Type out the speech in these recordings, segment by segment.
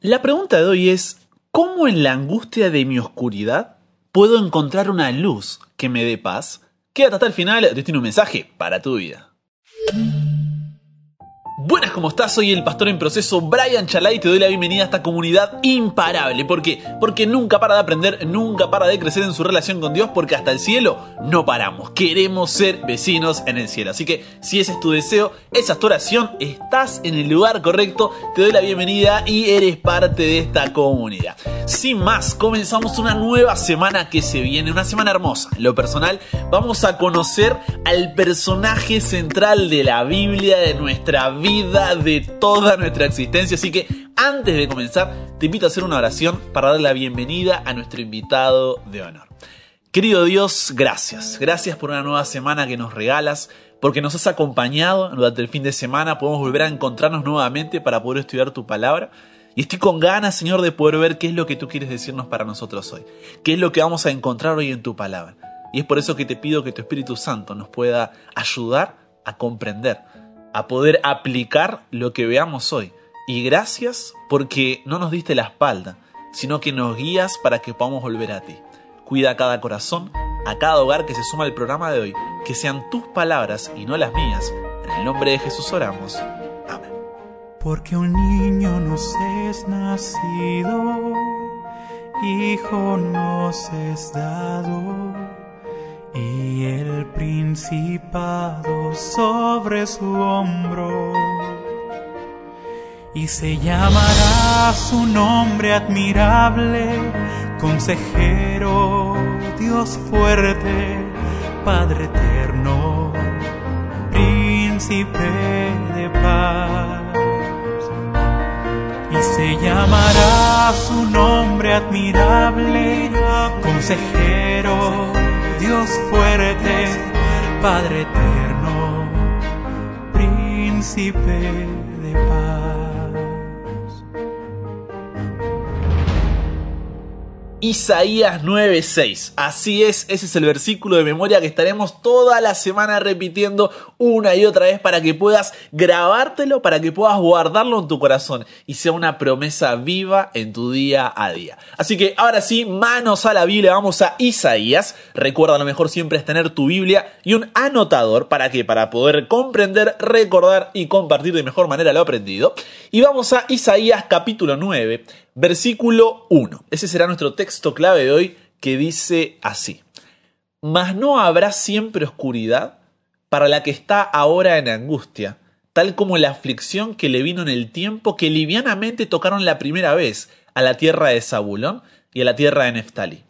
La pregunta de hoy es, ¿cómo en la angustia de mi oscuridad puedo encontrar una luz que me dé paz? Quédate hasta el final, te tiene un mensaje para tu vida. Buenas, ¿cómo estás? Soy el pastor en proceso Brian Chalai te doy la bienvenida a esta comunidad imparable. ¿Por qué? Porque nunca para de aprender, nunca para de crecer en su relación con Dios, porque hasta el cielo no paramos. Queremos ser vecinos en el cielo. Así que si ese es tu deseo, esa es tu oración, estás en el lugar correcto, te doy la bienvenida y eres parte de esta comunidad. Sin más, comenzamos una nueva semana que se viene, una semana hermosa. En lo personal, vamos a conocer al personaje central de la Biblia, de nuestra vida de toda nuestra existencia. Así que antes de comenzar, te invito a hacer una oración para dar la bienvenida a nuestro invitado de honor. Querido Dios, gracias. Gracias por una nueva semana que nos regalas, porque nos has acompañado durante el fin de semana. Podemos volver a encontrarnos nuevamente para poder estudiar tu palabra. Y estoy con ganas, Señor, de poder ver qué es lo que tú quieres decirnos para nosotros hoy. ¿Qué es lo que vamos a encontrar hoy en tu palabra? Y es por eso que te pido que tu Espíritu Santo nos pueda ayudar a comprender a poder aplicar lo que veamos hoy. Y gracias porque no nos diste la espalda, sino que nos guías para que podamos volver a ti. Cuida a cada corazón, a cada hogar que se suma al programa de hoy, que sean tus palabras y no las mías. En el nombre de Jesús oramos. Amén. Porque un niño nos es nacido, hijo nos es dado y el principado sobre su hombro. Y se llamará su nombre admirable, consejero, Dios fuerte, Padre eterno, príncipe de paz. Y se llamará su nombre admirable, consejero, Dios fuerte, Padre eterno, príncipe de paz. Isaías 9:6. Así es, ese es el versículo de memoria que estaremos toda la semana repitiendo una y otra vez para que puedas grabártelo, para que puedas guardarlo en tu corazón y sea una promesa viva en tu día a día. Así que ahora sí, manos a la Biblia, vamos a Isaías. Recuerda, lo mejor siempre es tener tu Biblia y un anotador para que para poder comprender, recordar y compartir de mejor manera lo aprendido. Y vamos a Isaías capítulo 9 Versículo 1. Ese será nuestro texto clave de hoy que dice así. Mas no habrá siempre oscuridad para la que está ahora en angustia, tal como la aflicción que le vino en el tiempo que livianamente tocaron la primera vez a la tierra de Zabulón y a la tierra de Neftalí.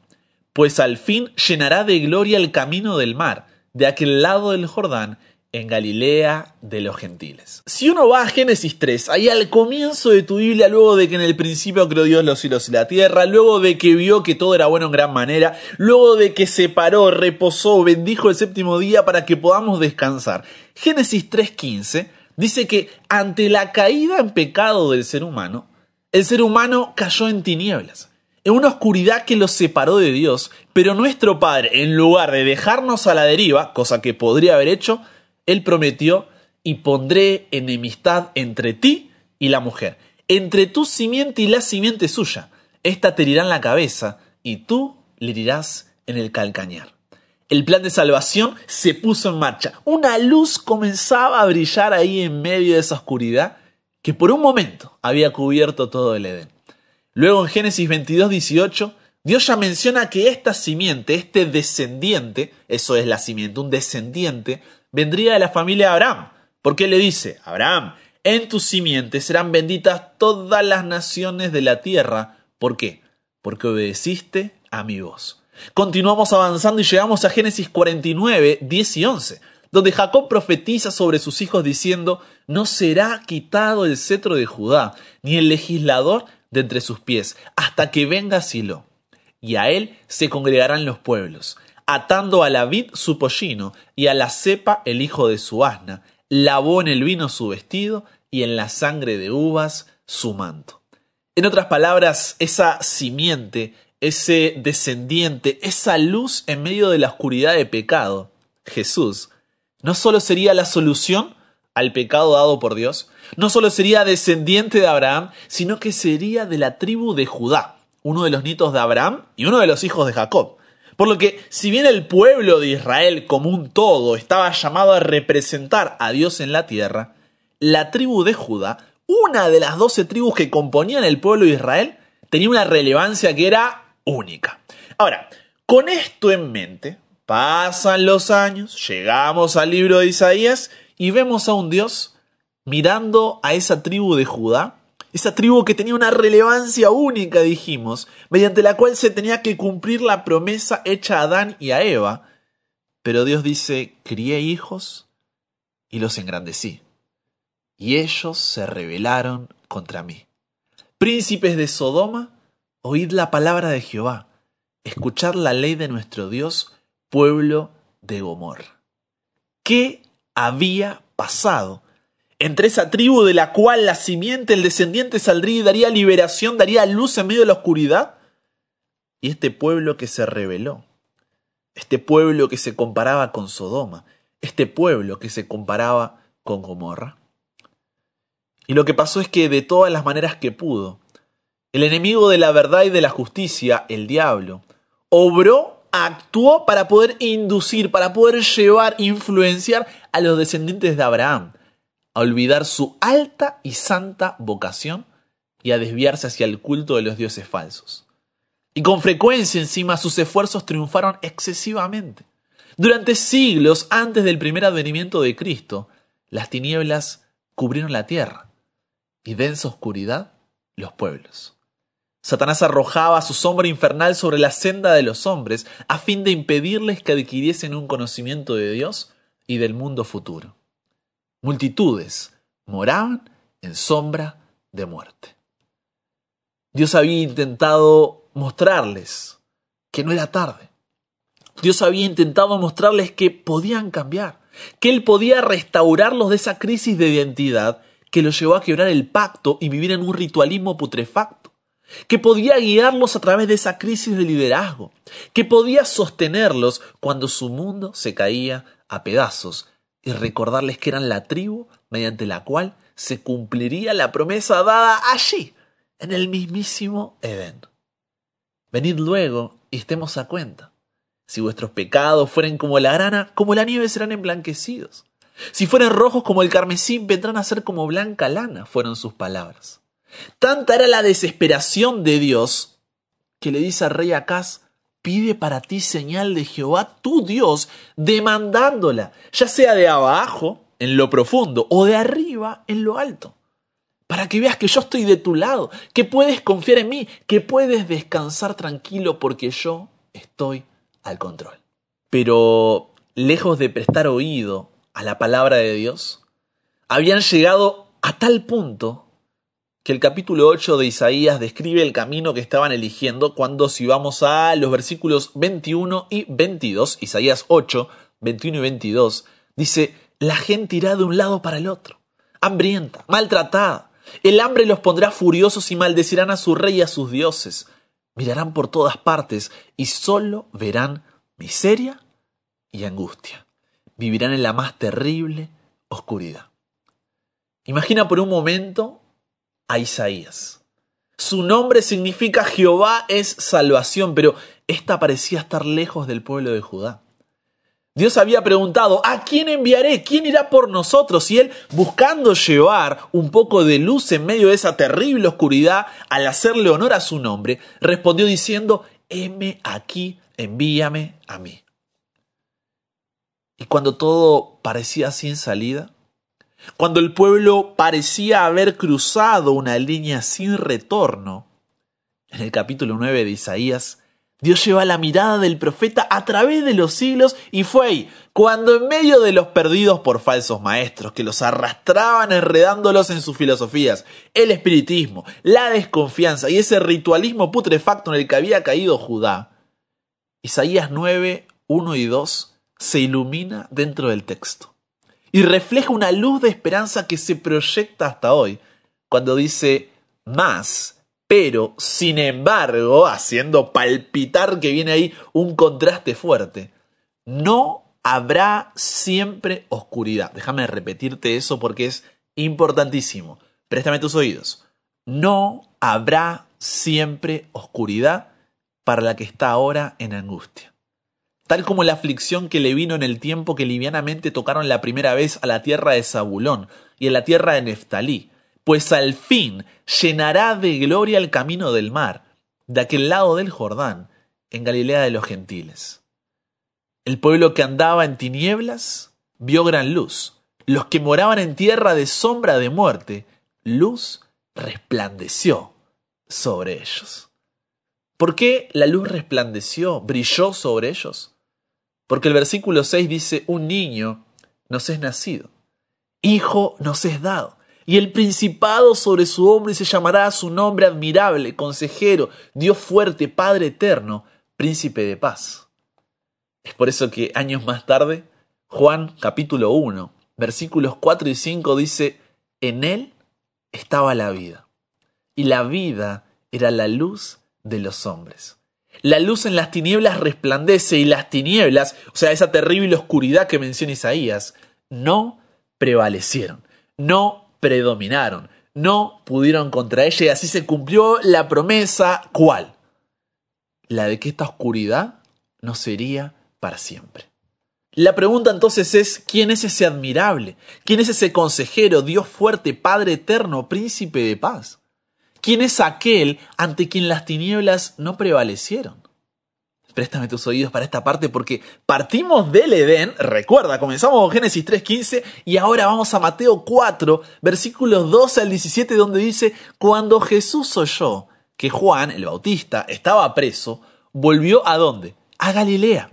Pues al fin llenará de gloria el camino del mar, de aquel lado del Jordán, en Galilea de los gentiles. Si uno va a Génesis 3, ahí al comienzo de tu Biblia, luego de que en el principio creó Dios los cielos y la tierra, luego de que vio que todo era bueno en gran manera, luego de que se paró, reposó, bendijo el séptimo día para que podamos descansar. Génesis 3.15 dice que ante la caída en pecado del ser humano, el ser humano cayó en tinieblas en una oscuridad que los separó de Dios, pero nuestro Padre, en lugar de dejarnos a la deriva, cosa que podría haber hecho, él prometió, y pondré enemistad entre ti y la mujer, entre tu simiente y la simiente suya. Esta te herirá en la cabeza, y tú le herirás en el calcañar. El plan de salvación se puso en marcha. Una luz comenzaba a brillar ahí en medio de esa oscuridad que por un momento había cubierto todo el Edén. Luego en Génesis 22, 18, Dios ya menciona que esta simiente, este descendiente, eso es la simiente, un descendiente, vendría de la familia de Abraham. Porque le dice, Abraham, en tu simiente serán benditas todas las naciones de la tierra. ¿Por qué? Porque obedeciste a mi voz. Continuamos avanzando y llegamos a Génesis 49, 10 y 11, donde Jacob profetiza sobre sus hijos diciendo, no será quitado el cetro de Judá, ni el legislador de entre sus pies, hasta que venga Silo. Y a él se congregarán los pueblos atando a la vid su pollino y a la cepa el hijo de su asna, lavó en el vino su vestido y en la sangre de uvas su manto. En otras palabras, esa simiente, ese descendiente, esa luz en medio de la oscuridad de pecado, Jesús, no solo sería la solución al pecado dado por Dios, no solo sería descendiente de Abraham, sino que sería de la tribu de Judá, uno de los nietos de Abraham y uno de los hijos de Jacob. Por lo que, si bien el pueblo de Israel como un todo estaba llamado a representar a Dios en la tierra, la tribu de Judá, una de las doce tribus que componían el pueblo de Israel, tenía una relevancia que era única. Ahora, con esto en mente, pasan los años, llegamos al libro de Isaías y vemos a un Dios mirando a esa tribu de Judá, esa tribu que tenía una relevancia única, dijimos, mediante la cual se tenía que cumplir la promesa hecha a Adán y a Eva. Pero Dios dice, crié hijos y los engrandecí, y ellos se rebelaron contra mí. Príncipes de Sodoma, oíd la palabra de Jehová, escuchad la ley de nuestro Dios, pueblo de Gomorra. ¿Qué había pasado? Entre esa tribu de la cual la simiente, el descendiente saldría y daría liberación, daría luz en medio de la oscuridad. Y este pueblo que se rebeló, este pueblo que se comparaba con Sodoma, este pueblo que se comparaba con Gomorra. Y lo que pasó es que de todas las maneras que pudo, el enemigo de la verdad y de la justicia, el diablo, obró, actuó para poder inducir, para poder llevar, influenciar a los descendientes de Abraham a olvidar su alta y santa vocación y a desviarse hacia el culto de los dioses falsos. Y con frecuencia encima sus esfuerzos triunfaron excesivamente. Durante siglos antes del primer advenimiento de Cristo, las tinieblas cubrieron la tierra y densa oscuridad los pueblos. Satanás arrojaba su sombra infernal sobre la senda de los hombres a fin de impedirles que adquiriesen un conocimiento de Dios y del mundo futuro. Multitudes moraban en sombra de muerte. Dios había intentado mostrarles que no era tarde. Dios había intentado mostrarles que podían cambiar, que Él podía restaurarlos de esa crisis de identidad que los llevó a quebrar el pacto y vivir en un ritualismo putrefacto, que podía guiarlos a través de esa crisis de liderazgo, que podía sostenerlos cuando su mundo se caía a pedazos y recordarles que eran la tribu mediante la cual se cumpliría la promesa dada allí, en el mismísimo Edén. Venid luego y estemos a cuenta. Si vuestros pecados fueren como la grana, como la nieve serán emblanquecidos. Si fueren rojos como el carmesí, vendrán a ser como blanca lana, fueron sus palabras. Tanta era la desesperación de Dios que le dice al rey Acaz, pide para ti señal de Jehová tu Dios, demandándola, ya sea de abajo, en lo profundo, o de arriba, en lo alto. Para que veas que yo estoy de tu lado, que puedes confiar en mí, que puedes descansar tranquilo porque yo estoy al control. Pero lejos de prestar oído a la palabra de Dios, habían llegado a tal punto que el capítulo 8 de Isaías describe el camino que estaban eligiendo cuando si vamos a los versículos 21 y 22, Isaías 8, 21 y 22, dice, la gente irá de un lado para el otro, hambrienta, maltratada. El hambre los pondrá furiosos y maldecirán a su rey y a sus dioses. Mirarán por todas partes y solo verán miseria y angustia. Vivirán en la más terrible oscuridad. Imagina por un momento a Isaías. Su nombre significa Jehová es salvación, pero esta parecía estar lejos del pueblo de Judá. Dios había preguntado, ¿a quién enviaré? ¿Quién irá por nosotros? Y él, buscando llevar un poco de luz en medio de esa terrible oscuridad, al hacerle honor a su nombre, respondió diciendo, heme aquí, envíame a mí. Y cuando todo parecía sin salida, cuando el pueblo parecía haber cruzado una línea sin retorno, en el capítulo 9 de Isaías, Dios lleva la mirada del profeta a través de los siglos y fue ahí, cuando en medio de los perdidos por falsos maestros que los arrastraban enredándolos en sus filosofías, el espiritismo, la desconfianza y ese ritualismo putrefacto en el que había caído Judá, Isaías 9, 1 y 2 se ilumina dentro del texto y refleja una luz de esperanza que se proyecta hasta hoy, cuando dice más, pero, sin embargo, haciendo palpitar que viene ahí un contraste fuerte, no habrá siempre oscuridad. Déjame repetirte eso porque es importantísimo. Préstame tus oídos. No habrá siempre oscuridad para la que está ahora en angustia. Tal como la aflicción que le vino en el tiempo que livianamente tocaron la primera vez a la tierra de Zabulón y a la tierra de Neftalí, pues al fin llenará de gloria el camino del mar, de aquel lado del Jordán, en Galilea de los gentiles. El pueblo que andaba en tinieblas vio gran luz. Los que moraban en tierra de sombra de muerte, luz resplandeció sobre ellos. ¿Por qué la luz resplandeció, brilló sobre ellos? Porque el versículo 6 dice, un niño nos es nacido, hijo nos es dado, y el principado sobre su hombre se llamará su nombre admirable, consejero, Dios fuerte, Padre eterno, príncipe de paz. Es por eso que años más tarde, Juan capítulo 1, versículos 4 y 5 dice, en él estaba la vida, y la vida era la luz de los hombres. La luz en las tinieblas resplandece y las tinieblas, o sea, esa terrible oscuridad que menciona Isaías, no prevalecieron, no predominaron, no pudieron contra ella y así se cumplió la promesa, ¿cuál? La de que esta oscuridad no sería para siempre. La pregunta entonces es, ¿quién es ese admirable? ¿Quién es ese consejero, Dios fuerte, Padre eterno, príncipe de paz? ¿Quién es aquel ante quien las tinieblas no prevalecieron? Préstame tus oídos para esta parte porque partimos del Edén, recuerda, comenzamos con Génesis 3.15 y ahora vamos a Mateo 4, versículos 12 al 17, donde dice, cuando Jesús oyó que Juan, el Bautista, estaba preso, volvió a dónde? A Galilea.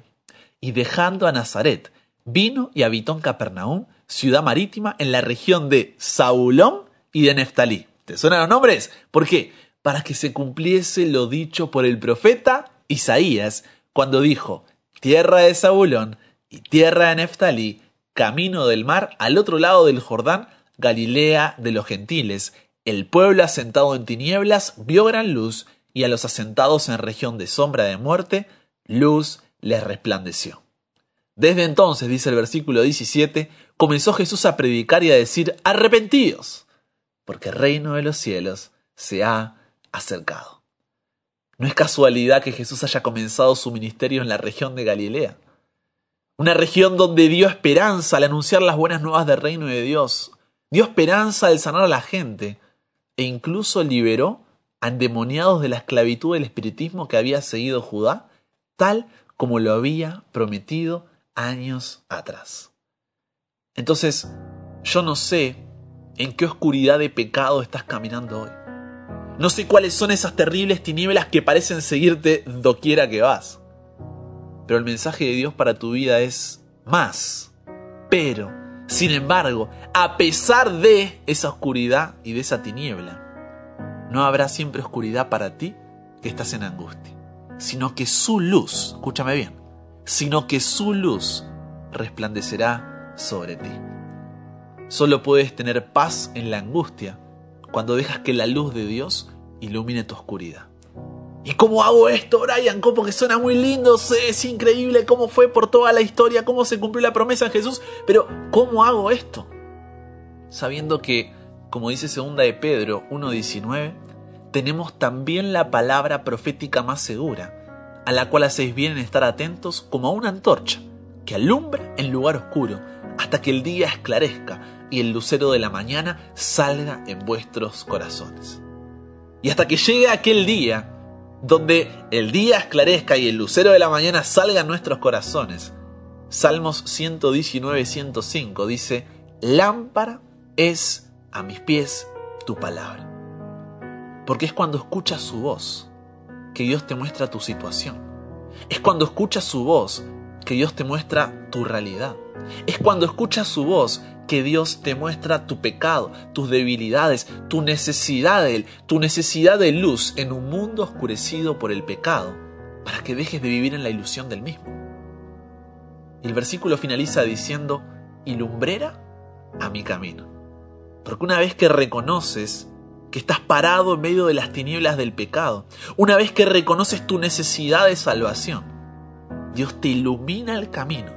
Y dejando a Nazaret, vino y habitó en Capernaum, ciudad marítima, en la región de Saulón y de Neftalí. ¿Te suenan los nombres? ¿Por qué? Para que se cumpliese lo dicho por el profeta Isaías, cuando dijo, tierra de Zabulón y tierra de Neftalí, camino del mar, al otro lado del Jordán, Galilea de los gentiles, el pueblo asentado en tinieblas vio gran luz, y a los asentados en región de sombra de muerte, luz les resplandeció. Desde entonces, dice el versículo 17, comenzó Jesús a predicar y a decir, arrepentidos, porque el reino de los cielos se ha acercado. No es casualidad que Jesús haya comenzado su ministerio en la región de Galilea, una región donde dio esperanza al anunciar las buenas nuevas del reino de Dios, dio esperanza al sanar a la gente e incluso liberó a endemoniados de la esclavitud del espiritismo que había seguido Judá, tal como lo había prometido años atrás. Entonces, yo no sé en qué oscuridad de pecado estás caminando hoy. No sé cuáles son esas terribles tinieblas que parecen seguirte doquiera que vas. Pero el mensaje de Dios para tu vida es más. Pero, sin embargo, a pesar de esa oscuridad y de esa tiniebla, no habrá siempre oscuridad para ti que estás en angustia, sino que su luz, escúchame bien, sino que su luz resplandecerá sobre ti. Solo puedes tener paz en la angustia cuando dejas que la luz de Dios ilumine tu oscuridad. ¿Y cómo hago esto, Brian? ¿Cómo que suena muy lindo? Es increíble cómo fue por toda la historia, cómo se cumplió la promesa en Jesús. Pero, ¿cómo hago esto? Sabiendo que, como dice segunda de Pedro 1.19, tenemos también la palabra profética más segura, a la cual hacéis bien en estar atentos como a una antorcha, que alumbra en lugar oscuro, hasta que el día esclarezca y el lucero de la mañana salga en vuestros corazones. Y hasta que llegue aquel día, donde el día esclarezca y el lucero de la mañana salga en nuestros corazones, Salmos 119, 105 dice, lámpara es a mis pies tu palabra. Porque es cuando escuchas su voz que Dios te muestra tu situación. Es cuando escuchas su voz que Dios te muestra tu realidad. Es cuando escuchas su voz que Dios te muestra tu pecado, tus debilidades, tu necesidad de Él, tu necesidad de luz en un mundo oscurecido por el pecado, para que dejes de vivir en la ilusión del mismo. El versículo finaliza diciendo, y lumbrera a mi camino. Porque una vez que reconoces que estás parado en medio de las tinieblas del pecado, una vez que reconoces tu necesidad de salvación, Dios te ilumina el camino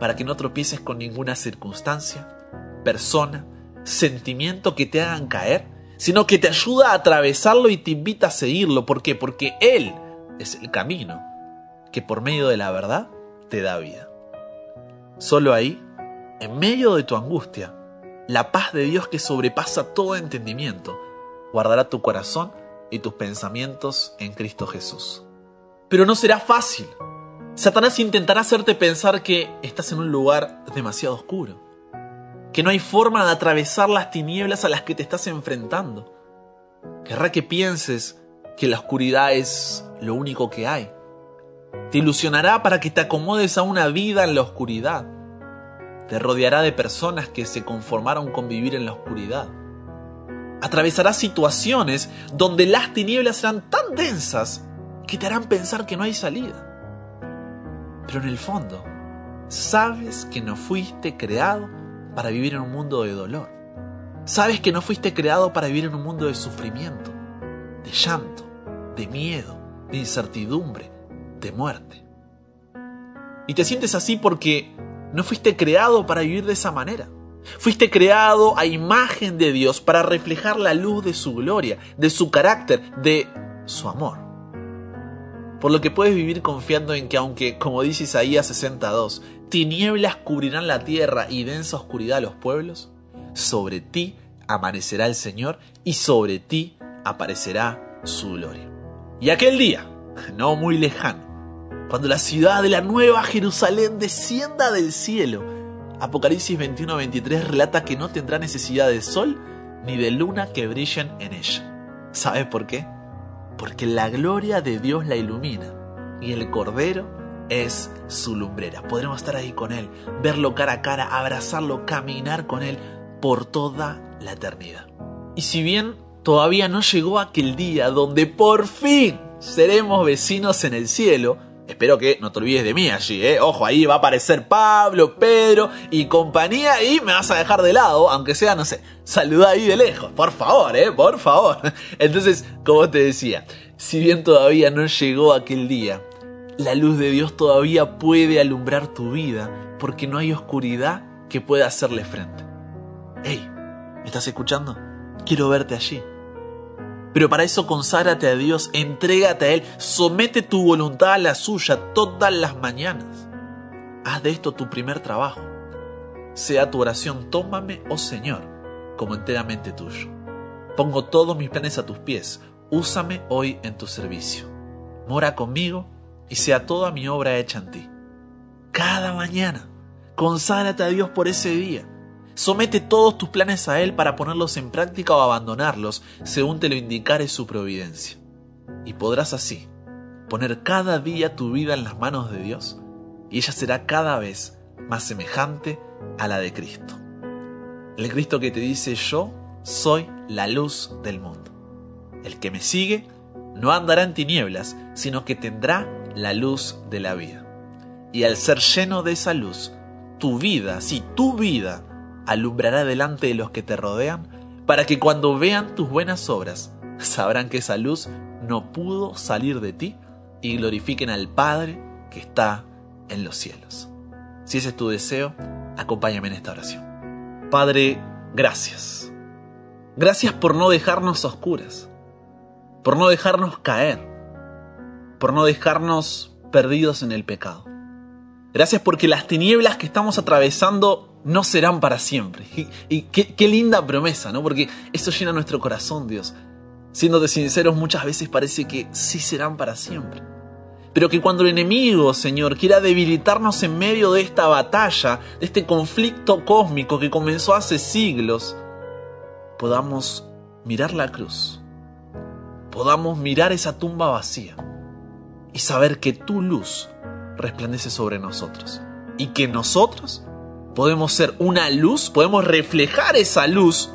para que no tropieces con ninguna circunstancia, persona, sentimiento que te hagan caer, sino que te ayuda a atravesarlo y te invita a seguirlo. ¿Por qué? Porque Él es el camino que por medio de la verdad te da vida. Solo ahí, en medio de tu angustia, la paz de Dios que sobrepasa todo entendimiento, guardará tu corazón y tus pensamientos en Cristo Jesús. Pero no será fácil. Satanás intentará hacerte pensar que estás en un lugar demasiado oscuro, que no hay forma de atravesar las tinieblas a las que te estás enfrentando. Querrá que pienses que la oscuridad es lo único que hay. Te ilusionará para que te acomodes a una vida en la oscuridad. Te rodeará de personas que se conformaron con vivir en la oscuridad. Atravesarás situaciones donde las tinieblas serán tan densas que te harán pensar que no hay salida. Pero en el fondo, sabes que no fuiste creado para vivir en un mundo de dolor. Sabes que no fuiste creado para vivir en un mundo de sufrimiento, de llanto, de miedo, de incertidumbre, de muerte. Y te sientes así porque no fuiste creado para vivir de esa manera. Fuiste creado a imagen de Dios para reflejar la luz de su gloria, de su carácter, de su amor. Por lo que puedes vivir confiando en que aunque, como dice Isaías 62, tinieblas cubrirán la tierra y densa oscuridad los pueblos, sobre ti amanecerá el Señor y sobre ti aparecerá su gloria. Y aquel día, no muy lejano, cuando la ciudad de la nueva Jerusalén descienda del cielo, Apocalipsis 21-23 relata que no tendrá necesidad de sol ni de luna que brillen en ella. ¿Sabes por qué? Porque la gloria de Dios la ilumina y el Cordero es su lumbrera. Podremos estar ahí con Él, verlo cara a cara, abrazarlo, caminar con Él por toda la eternidad. Y si bien todavía no llegó aquel día donde por fin seremos vecinos en el cielo, Espero que no te olvides de mí allí, ¿eh? Ojo, ahí va a aparecer Pablo, Pedro y compañía y me vas a dejar de lado, aunque sea, no sé, saluda ahí de lejos, por favor, ¿eh? Por favor. Entonces, como te decía, si bien todavía no llegó aquel día, la luz de Dios todavía puede alumbrar tu vida porque no hay oscuridad que pueda hacerle frente. Hey, ¿me estás escuchando? Quiero verte allí. Pero para eso conságrate a Dios, entrégate a Él, somete tu voluntad a la suya todas las mañanas. Haz de esto tu primer trabajo. Sea tu oración, tómame, oh Señor, como enteramente tuyo. Pongo todos mis planes a tus pies, úsame hoy en tu servicio. Mora conmigo y sea toda mi obra hecha en ti. Cada mañana, conságrate a Dios por ese día Somete todos tus planes a Él para ponerlos en práctica o abandonarlos, según te lo indicare su providencia. Y podrás así poner cada día tu vida en las manos de Dios, y ella será cada vez más semejante a la de Cristo. El Cristo que te dice yo soy la luz del mundo. El que me sigue no andará en tinieblas, sino que tendrá la luz de la vida. Y al ser lleno de esa luz, tu vida, si tu vida alumbrará delante de los que te rodean, para que cuando vean tus buenas obras, sabrán que esa luz no pudo salir de ti y glorifiquen al Padre que está en los cielos. Si ese es tu deseo, acompáñame en esta oración. Padre, gracias. Gracias por no dejarnos oscuras, por no dejarnos caer, por no dejarnos perdidos en el pecado. Gracias porque las tinieblas que estamos atravesando no serán para siempre. Y, qué, linda promesa, ¿no? Porque eso llena nuestro corazón, Dios. Siéndote sinceros, muchas veces parece que sí serán para siempre. Pero que cuando el enemigo, Señor, quiera debilitarnos en medio de esta batalla, de este conflicto cósmico que comenzó hace siglos, podamos mirar la cruz, podamos mirar esa tumba vacía y saber que tu luz resplandece sobre nosotros y que nosotros podemos ser una luz, podemos reflejar esa luz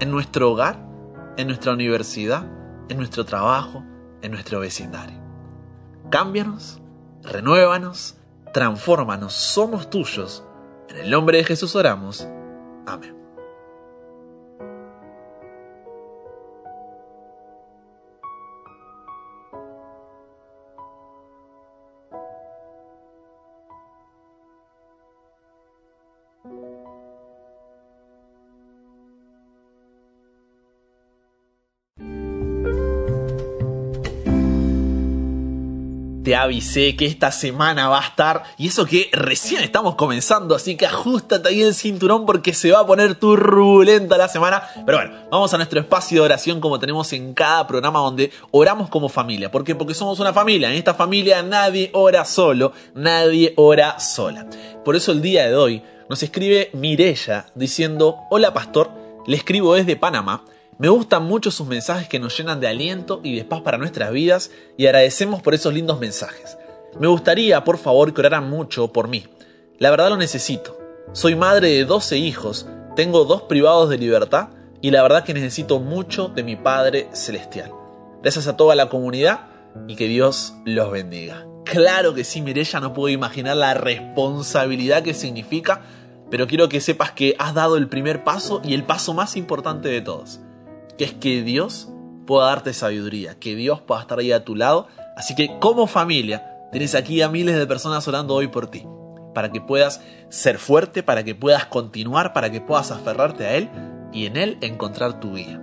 en nuestro hogar, en nuestra universidad, en nuestro trabajo, en nuestro vecindario. Cámbianos, renuévanos, transfórmanos, somos tuyos. En el nombre de Jesús oramos. Amén. Avisé que esta semana va a estar, y eso que recién estamos comenzando, así que ajustate ahí el cinturón porque se va a poner turbulenta la semana. Pero bueno, vamos a nuestro espacio de oración como tenemos en cada programa donde oramos como familia. ¿Por qué? Porque somos una familia. En esta familia nadie ora solo, nadie ora sola. Por eso el día de hoy nos escribe Mirella diciendo, hola pastor, le escribo desde Panamá me gustan mucho sus mensajes que nos llenan de aliento y de paz para nuestras vidas y agradecemos por esos lindos mensajes. Me gustaría, por favor, que oraran mucho por mí. La verdad lo necesito. Soy madre de 12 hijos, tengo dos privados de libertad y la verdad que necesito mucho de mi Padre Celestial. Gracias a toda la comunidad y que Dios los bendiga. Claro que sí, Mirella, no puedo imaginar la responsabilidad que significa, pero quiero que sepas que has dado el primer paso y el paso más importante de todos que es que Dios pueda darte sabiduría, que Dios pueda estar ahí a tu lado. Así que como familia, tienes aquí a miles de personas orando hoy por ti, para que puedas ser fuerte, para que puedas continuar, para que puedas aferrarte a Él y en Él encontrar tu vida.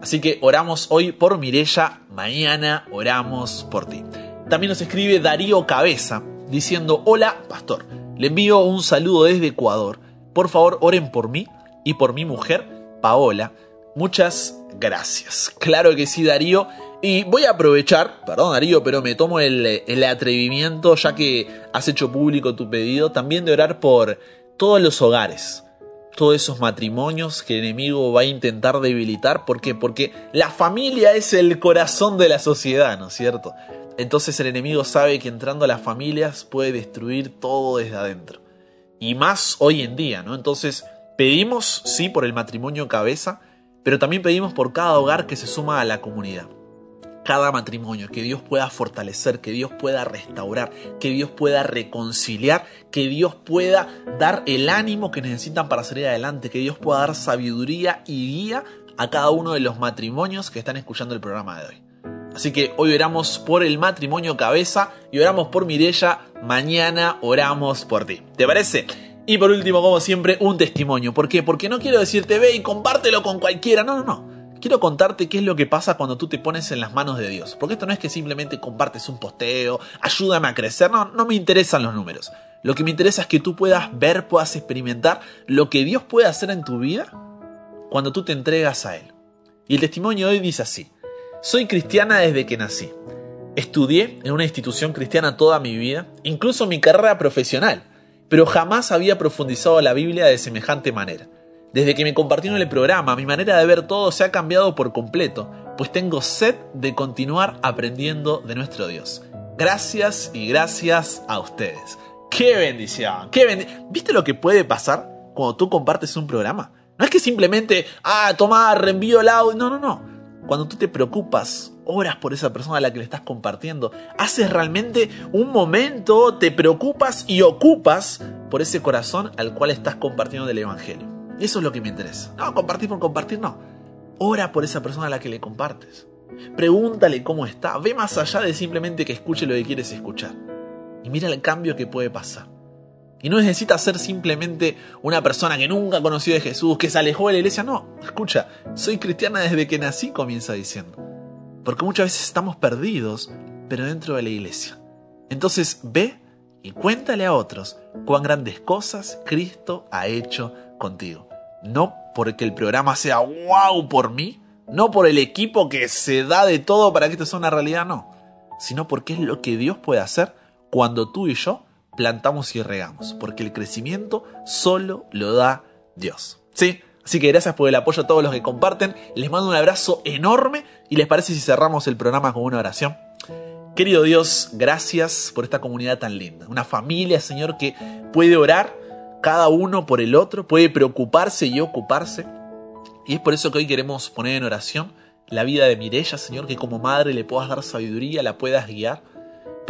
Así que oramos hoy por Mirella, mañana oramos por ti. También nos escribe Darío Cabeza diciendo, hola pastor, le envío un saludo desde Ecuador. Por favor, oren por mí y por mi mujer, Paola, Muchas gracias. Claro que sí, Darío. Y voy a aprovechar, perdón Darío, pero me tomo el, atrevimiento, ya que has hecho público tu pedido, también de orar por todos los hogares, todos esos matrimonios que el enemigo va a intentar debilitar. ¿Por qué? Porque la familia es el corazón de la sociedad, ¿no es cierto? Entonces el enemigo sabe que entrando a las familias puede destruir todo desde adentro. Y más hoy en día, ¿no? Entonces pedimos, sí, por el matrimonio cabeza, pero también pedimos por cada hogar que se suma a la comunidad. Cada matrimonio, que Dios pueda fortalecer, que Dios pueda restaurar, que Dios pueda reconciliar, que Dios pueda dar el ánimo que necesitan para salir adelante, que Dios pueda dar sabiduría y guía a cada uno de los matrimonios que están escuchando el programa de hoy. Así que hoy oramos por el matrimonio cabeza y oramos por Mirella, mañana oramos por ti. ¿Te parece? Y por último, como siempre, un testimonio. ¿Por qué? Porque no quiero decirte, ve y compártelo con cualquiera. No, no, no. Quiero contarte qué es lo que pasa cuando tú te pones en las manos de Dios. Porque esto no es que simplemente compartes un posteo, ayúdame a crecer. No, no me interesan los números. Lo que me interesa es que tú puedas ver, puedas experimentar lo que Dios puede hacer en tu vida cuando tú te entregas a Él. Y el testimonio de hoy dice así. Soy cristiana desde que nací. Estudié en una institución cristiana toda mi vida, incluso mi carrera profesional pero jamás había profundizado la Biblia de semejante manera. Desde que me compartieron el programa, mi manera de ver todo se ha cambiado por completo, pues tengo sed de continuar aprendiendo de nuestro Dios. Gracias y gracias a ustedes. ¡Qué bendición! ¡Qué ¿Viste lo que puede pasar cuando tú compartes un programa? No es que simplemente, ah, toma, reenvío el audio. No, no, no. Cuando tú te preocupas horas por esa persona a la que le estás compartiendo. Haces realmente un momento, te preocupas y ocupas por ese corazón al cual estás compartiendo del Evangelio. Y eso es lo que me interesa. No, compartir por compartir, no. Ora por esa persona a la que le compartes. Pregúntale cómo está. Ve más allá de simplemente que escuche lo que quieres escuchar. Y mira el cambio que puede pasar. Y no necesita ser simplemente una persona que nunca conoció de Jesús, que se alejó de la iglesia. No, escucha, soy cristiana desde que nací, comienza diciendo. Porque muchas veces estamos perdidos, pero dentro de la iglesia. Entonces ve y cuéntale a otros cuán grandes cosas Cristo ha hecho contigo. No porque el programa sea wow por mí, no por el equipo que se da de todo para que esto sea una realidad, no, sino porque es lo que Dios puede hacer cuando tú y yo plantamos y regamos, porque el crecimiento solo lo da Dios. ¿Sí? Así que gracias por el apoyo a todos los que comparten. Les mando un abrazo enorme y les parece si cerramos el programa con una oración. Querido Dios, gracias por esta comunidad tan linda. Una familia, Señor, que puede orar cada uno por el otro, puede preocuparse y ocuparse. Y es por eso que hoy queremos poner en oración la vida de Mirella, Señor, que como madre le puedas dar sabiduría, la puedas guiar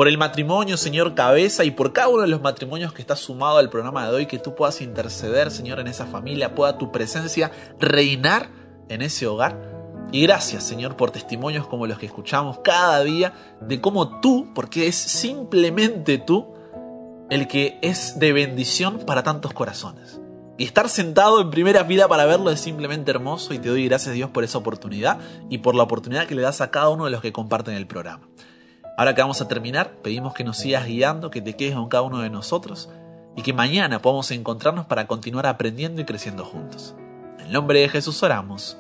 por el matrimonio, Señor, cabeza, y por cada uno de los matrimonios que está sumado al programa de hoy, que tú puedas interceder, Señor, en esa familia, pueda tu presencia reinar en ese hogar. Y gracias, Señor, por testimonios como los que escuchamos cada día de cómo tú, porque es simplemente tú, el que es de bendición para tantos corazones. Y estar sentado en primera fila para verlo es simplemente hermoso y te doy gracias Dios por esa oportunidad y por la oportunidad que le das a cada uno de los que comparten el programa. Ahora que vamos a terminar, pedimos que nos sigas guiando, que te quedes con cada uno de nosotros y que mañana podamos encontrarnos para continuar aprendiendo y creciendo juntos. En el nombre de Jesús oramos.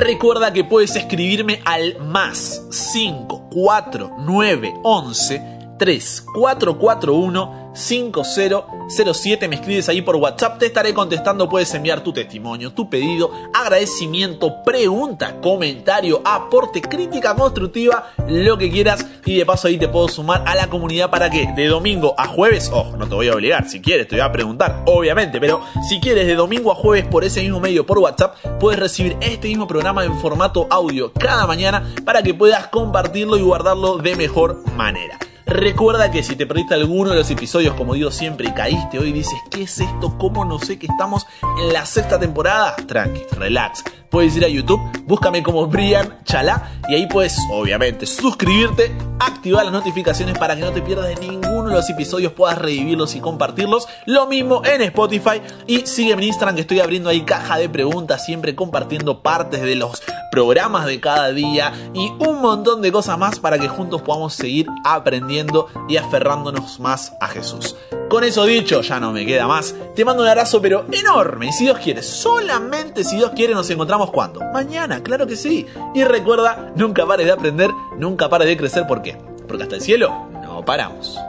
Recuerda que puedes escribirme al más 54911 3441 5007. Me escribes ahí por WhatsApp, te estaré contestando. Puedes enviar tu testimonio, tu pedido, agradecimiento, pregunta, comentario, aporte, crítica constructiva, lo que quieras. Y de paso ahí te puedo sumar a la comunidad para que de domingo a jueves, ojo, no te voy a obligar, si quieres te voy a preguntar, obviamente, pero si quieres de domingo a jueves por ese mismo medio, por WhatsApp, puedes recibir este mismo programa en formato audio cada mañana para que puedas compartirlo y guardarlo de mejor manera. Recuerda que si te perdiste alguno de los episodios, como digo siempre, y caíste hoy y dices, ¿qué es esto? ¿Cómo no sé que estamos en la sexta temporada? Tranqui, relax. Puedes ir a YouTube, búscame como Brian Chalá y ahí puedes, obviamente, suscribirte, activar las notificaciones para que no te pierdas de ninguno de los episodios, puedas revivirlos y compartirlos. Lo mismo en Spotify y sígueme en Instagram que estoy abriendo ahí caja de preguntas, siempre compartiendo partes de los programas de cada día y un montón de cosas más para que juntos podamos seguir aprendiendo y aferrándonos más a Jesús. Con eso dicho, ya no me queda más. Te mando un abrazo pero enorme y si Dios quiere, solamente si Dios quiere nos encontramos cuando? Mañana, claro que sí. Y recuerda, nunca pares de aprender, nunca pares de crecer, ¿por qué? Porque hasta el cielo no paramos.